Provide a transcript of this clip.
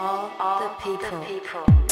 all the people.